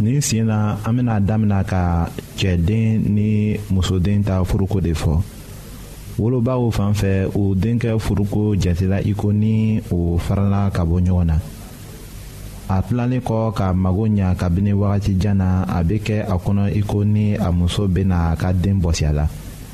nin sen na an bɛna damina ka cɛden ni musoden ta furuko de fɔ wolobaw fan fɛ u denkɛ furuko jatela iko ni o farala ka bɔ ɲɔgɔn na a tilalen kɔ ka mago ɲa kabini wagati jan na a bɛ kɛ a kɔnɔ iko ni a muso bɛna a ka den bɔsiya la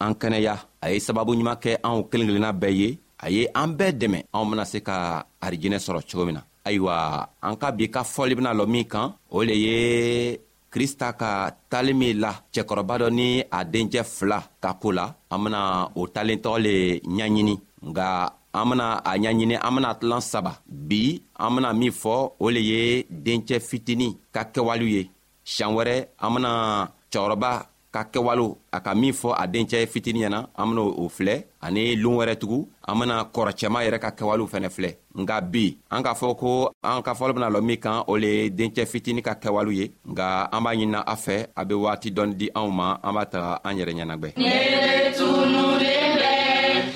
an kɛnɛya a ye sababu ɲuman kɛ anw kelen kelenna bɛɛ ye a ye an bɛɛ dɛmɛ anw bena se ka arijinɛ sɔrɔ cogo min na ayiwa an ka bi ka fɔli bena lɔ min kan o le ye krista ka tali min la cɛkɔrɔba dɔ ni a dencɛ fila ka koo la an bena o talen tɔgɔ le ɲaɲini nga an bena a ɲaɲini an bena tilan saba bi an bena min fɔ o le ye dencɛ fitini ka kɛwalew ye siɲan wɛrɛ an bena cɛkɔrɔba ka kɛwalo a ka min fɔ a dencɛ fitini ɲɛna an bena o filɛ ani loon wɛrɛ tugu an bena kɔrɔcɛma yɛrɛ ka kɛwalew fɛnɛ filɛ nga bi an k'a fɔ ko an ka fɔlɔ bena lɔ min kan o le ye dencɛ fitini ka kɛwalew ye nga an b'a ɲinina a fɛ a be waati dɔɔni di anw ma an b'a taga an yɛrɛ ɲɛnagwɛ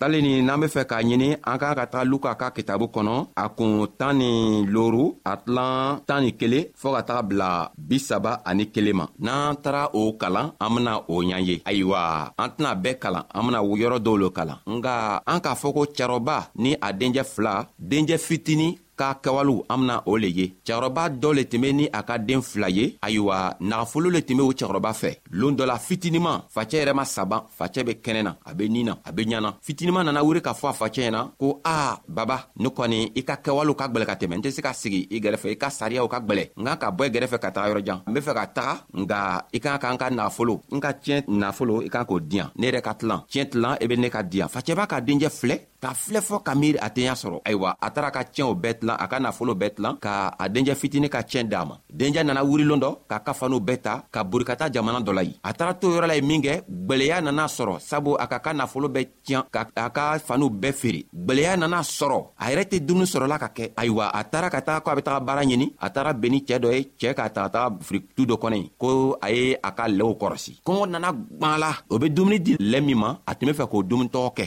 tali nin n'an be fɛ k'a ɲini an k'an ka taga luka ka kitabu kɔnɔ a kun tan ni loru a tilan tan ni kelen fɔɔ ka taga bila bisaba ani kelen ma n'an tara o kalan an bena o ɲa ye ayiwa an tɛna bɛɛ kalan an bena yɔrɔ dɔw lo kalan nga an k'a fɔ ko carɔba ni a denjɛ fila denjɛ fitini ka kɛwalew an bena o le ye cɛkɔrɔba dɔ le tun be ni a ka den fila ye ayiwa nagafolo le tun be o cɛkɔrɔba fɛ loon dɔ la fitiniman facɛ yɛrɛ ma saban facɛ be kɛnɛ na a be nin na a be ɲana fitiniman nana wuri k'a fɔ a facɛ ɲɛna ko a baba ne kɔni i ka kɛwalew ka gwɛlɛ ka tɛmɛ n tɛ se ka sigi i gɛrɛfɛ i ka sariyaw ka gwɛlɛ n ka ka bɔ i gɛrɛfɛ ka taga yɔrɔjan n be fɛ ka taga nka i kan ka n ka nafolo n ka tiɲɛ nafolo i kan k'o diyan ne yɛrɛ ka tilan tiɲɛ tilan i be ne ka diyan facɛba ka denjɛ filɛ ka filɛ fɔ ka miiri a tenya sɔrɔ ayiwa a taara ka tiɲɛw bɛɛ tilan a ka nafolo bɛɛ tilan ka a denjɛ fitini ka tiɲɛ d'a ma denjɛ nana wurilon dɔ k'a ka faniw bɛɛ ta ka bori ka taa jamana dɔ la yen a taara to yɔrɔ la ye min kɛ gwɛlɛya nana sɔrɔ sabu a ka ka nafolo bɛɛ tiɲɛ ka a ka faniw bɛɛ feere gwɛlɛya nana sɔrɔ a yɛrɛ tɛ dumuni sɔrɔla ka kɛ ayiwa a taara ka taa ko a bɛ taga baara ɲini a taara ben ni cɛɛ dɔ ye cɛɛ k'a taga taga firitu dɔ kɔnɔ ye ko a ye a ka lɛw kɔrɔsi kɔngɔ nana gwan la o be dumuni di lɛ min ma a tun be fɛ k'o dumuni tɔgɔ kɛ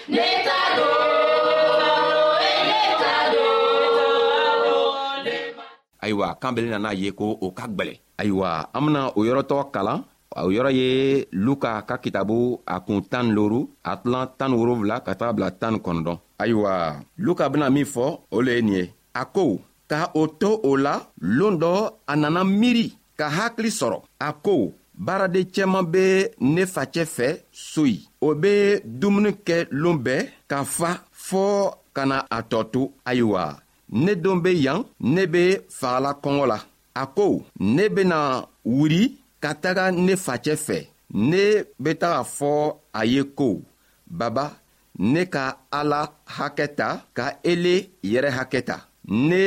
ayiwa kan bɛle nana ye ko o ka gwɛlɛ ayiwa an bena o yɔrɔtɔ kalan o yɔrɔ ye luka ka kitabu a kun tan ni loru a tilan tan ni wolonfila ka taga bila tan ni kɔnɔdɔn ayiwa luka bena min fɔ o le ye nin ye a ko ka o to o la loon dɔ a nana miiri ka hakili sɔrɔ a ko baaraden cɛman bɛ ne facɛ fɛ so yi o bɛ dumuni kɛ lon bɛɛ ka fa fɔɔ ka na a tɔ to ayiwa ne don bɛ yan ne bɛ fagala kɔngɔ la a ko ne bɛna wuli ka taga ne facɛ fɛ ne bɛ taga fɔ a ye ko baba ne ka ala hakɛ ta ka ele yɛrɛ hakɛ ta ne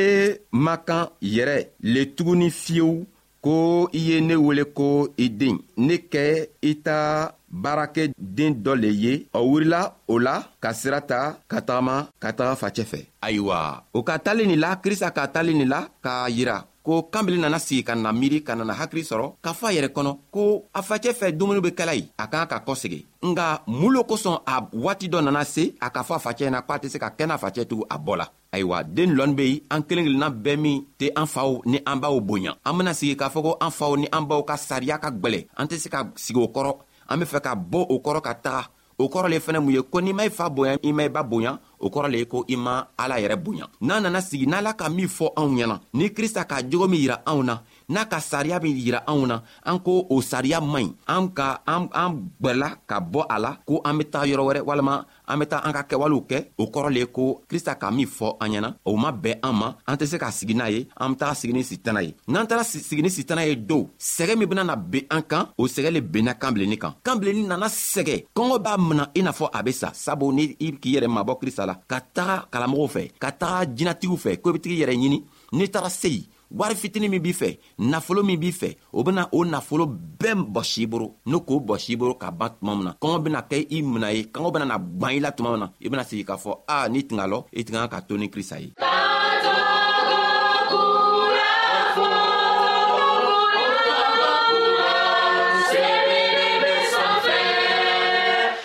ma kan yɛrɛ le tuguni fiyewu ko i ye ne wele ko i den ne kɛ i ta baarakɛ den dɔ le ye ɔ wurila o la ka sira ta ka tagama ka taga facɛ fɛ ayiwa o ka talen nin la krista ka talen nin la k'a yira ko kanbili nana sigi ka na miiri ka nana hakili sɔrɔ k'a fɔ a yɛrɛ kɔnɔ ko a facɛ fɛ dumuni be kɛla ye a k'an ka kɔsegi nka mun lo kosɔn a waati dɔ nana se a ka fɔ a facɛ ɲɛna k'a tɛ se ka kɛ n'a facɛ tugu a bɔ la ayiwa den lɔnni be yen an kelen kelenna bɛɛ min tɛ an faw ni an baw bonya an bena sigi k'a fɔ ko an faw ni an baw ka sariya ka gwɛlɛ an tɛ se ka sigi o kɔrɔ an be fɛ ka bɔ o kɔrɔ ka taga o kɔrɔ le fɛnɛ mun ye ko n'i ma i fa bonya i ma i ba bonya o kɔrɔ le ye ko i ma ala yɛrɛ bonya n'a nana sigi n'ala ka min fɔ anw ɲɛna ni krista k'a jogo min yira anw na n'a ka sariya min yira anw na an ko o sariya man ɲi an ka an an gwɛrɛla ka bɔ a la ko an be taga yɔrɔ wɛrɛ walama an be taa an ka kɛwalew kɛ o kɔrɔ le ko krista ka min fɔ an ɲɛna o ma bɛn an ma an tɛ se ka sigi n'a ye an be taga sigi ni sitana ye n'an taara sigi ni sitana ye dow sɛgɛ min benana ben an kan o sɛgɛ le benna kan bilenni kan kan bilenni nana sɛgɛ kɔngɔ b'a mina i n'a fɔ a be sa sabu ni i k'i yɛrɛ mabɔ krista la ka taga kalamɔgɔw fɛ ka taga jinatigiw fɛ ko i be tigi yɛrɛ ɲini n'i taara seyi wari fitini min b'i fɛ nafolo min b'i fɛ o bena o nafolo bɛɛ bɔsi boro n'o k'o bɔsi boro ka ban tuma min na kɔngɔ bena kɛ i mina ye kɔngɔ benana gwan i la tuma min na i bena sigi k'a fɔ a n'i tinga lɔ i tinga ka to ni krista ye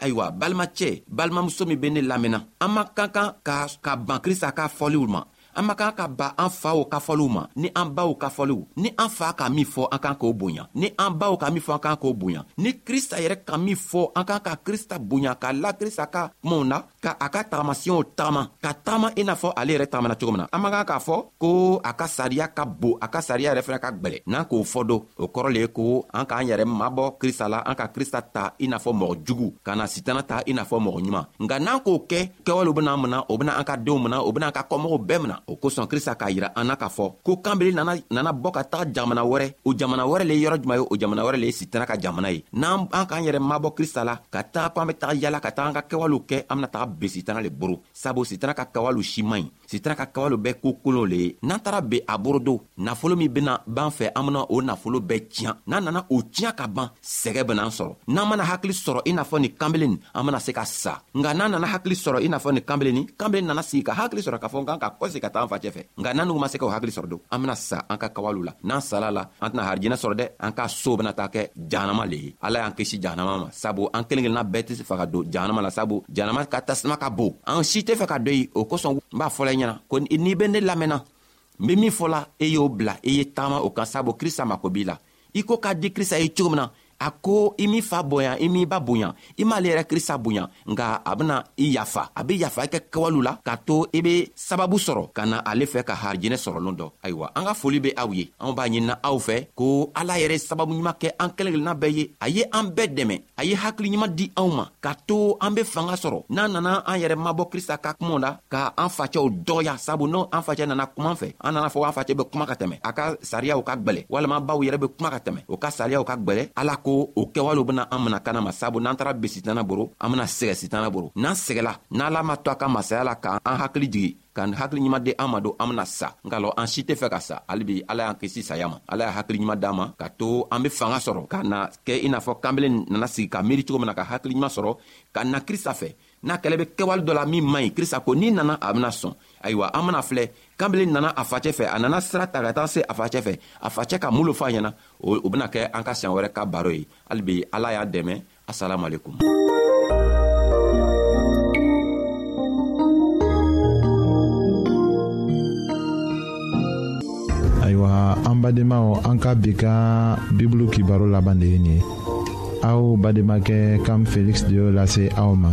ayiwa balimacɛ balimamuso min be ne lamɛnna an man ka kan ka ka ban krista ka fɔliw ma an man kan ka ba an faw ka fɔliw ma ni an baw ka fɔliw ni an fa ka min fɔ an kan k'o bonya ni an baw ka min fɔ an kan k'o bonya ni krista yɛrɛ ka min fɔ an kan ka krista bonya ka la krista ka kumaw na ka a ka tagamasiyɛnw tagama ka tagama i n'a fɔ ale yɛrɛ tagamana cogo min na an man kan k'a fɔ ko a ka sariya ka bon a ka sariya yɛrɛ fana ka gwɛlɛ n'an k'o fɔ don o kɔrɔ le ye ko an k'an yɛrɛ mabɔ krista la an ka krista ta i n'a fɔ mɔgɔ jugu ka na sitana ta i n'a fɔ mɔgɔ ɲuman nka n'an k'o kɛ kɛwalew bena mina o bena an ka denw mina o bena an ka kɔmɔgɔw bɛɛ mina o kosɔn krista k'a yira an na k'a fɔ ko kanbeli nana nana bɔ ka taga jamana wɛrɛ o jamana wɛrɛ le yɔrɔ juman ye o jamana wɛrɛ le ye sitana ka jamana ye n'an an k'an yɛrɛ mabɔ krista la ka taga ko an be taga yala ka taga an ka kɛwalew kɛ an bena taga ben sitana le boro sabu sitana ka kɛwalew si man ɲi sitara ka kabalo bɛɛ ko kolon le ye n'an taara be a borodo nafolo min bena b'an fɛ an bena o nafolo bɛɛ tiɲa n'an nana o tiɲa ka ban sɛgɛ benaan sɔrɔ n'an mana hakili sɔrɔ i n'a fɔ nin kanbelen an bena se ka sa nka n'an nana hakili sɔrɔ i n'a fɔ nin kanbelen ni kanbelen nana sigi ka hakili sɔrɔ k'a fɔ n kan ka kɔse ka taa an facɛ fɛ nka n'an nugu ma se ka o hakili sɔrɔ don an bena sa an ka kawalu la n'an sala la an tɛna harijinɛ sɔrɔ dɛ an ka soo bena taa kɛ jahanama le ye ala y'an kisi jahanama ma sabu an kelen kelenna bɛɛ tɛ fɛ ka don jahanama la sabu jahanama ka tasuma ka bon an si tɛ fɛ ka dɔ ye o kosɔn n b'a fɔla i ɲɛna ko n'i bɛ ne lamɛnna n bɛ min fɔla e y'o bila i ye taama o kan sabu krista mako b'i la i ko k'a di krista ye cogo min na a ko i m'i fa bonya i m'i ba bonya i m'ale yɛrɛ krista bonya nka a bena i yafa a be yafa kɛ kɛwalew la k'a to i be sababu sɔrɔ ka na ale fɛ ka harijɛnɛ sɔrɔlen dɔ ayiwa an ka foli be aw ye anw b'a ɲinina aw fɛ ko ala yɛrɛ sababu ɲuman kɛ an kelen kelenna bɛɛ ye a ye an bɛɛ dɛmɛ a ye hakili ɲuman di anw ma ka to an be fanga sɔrɔ n'an nana an yɛrɛ mabɔ krista ka kumaw la ka an facɛw dɔgɔya sabu n'o an facɛ nana kuma fɛ an nana fɔ an facɛ be kuma ka tɛmɛ a ka sariyaw ka gwɛlɛ walima baw yɛrɛ be kuma ka tɛmɛ o ka sariyaw ka gwɛlɛ ala ko o kɛwalew bena an mina kana ma sabu n'an tara be sitana boro an bena sɛgɛ sitana boro n'an sɛgɛla n'ala ma to a ka masaya la k'an an hakili jigi ka hakili ɲuman di an ma don an bena sa nka lɔ an si tɛ fɛ ka sa halibi ala y'an kisi saya ma ala y'a hakili ɲuman d'an ma ka to an be fanga sɔrɔ ka na kɛ i n'a fɔ kanbelen nana sigi ka miiri cogo min na ka hakili ɲuman sɔrɔ ka na krista fɛ n'a kɛlɛ be kɛwale dɔ la min man ɲi krista ko n'i nana a bena sɔn ayiwa an bena filɛ kanbelen nana a facɛ fɛ a nana sira ta ka taa se a facɛ fɛ a facɛ ka mun lo fɔ a ɲɛna o bena kɛ an ka siɲan wɛrɛ ka baro ye halibi ala y'a dɛmɛ assalamu alaikum ayiwa an badenmaw an ka bi ka bibulu kibaro laban de ye nin ye aw bademakɛ kam feliksi de y'o lase aw ma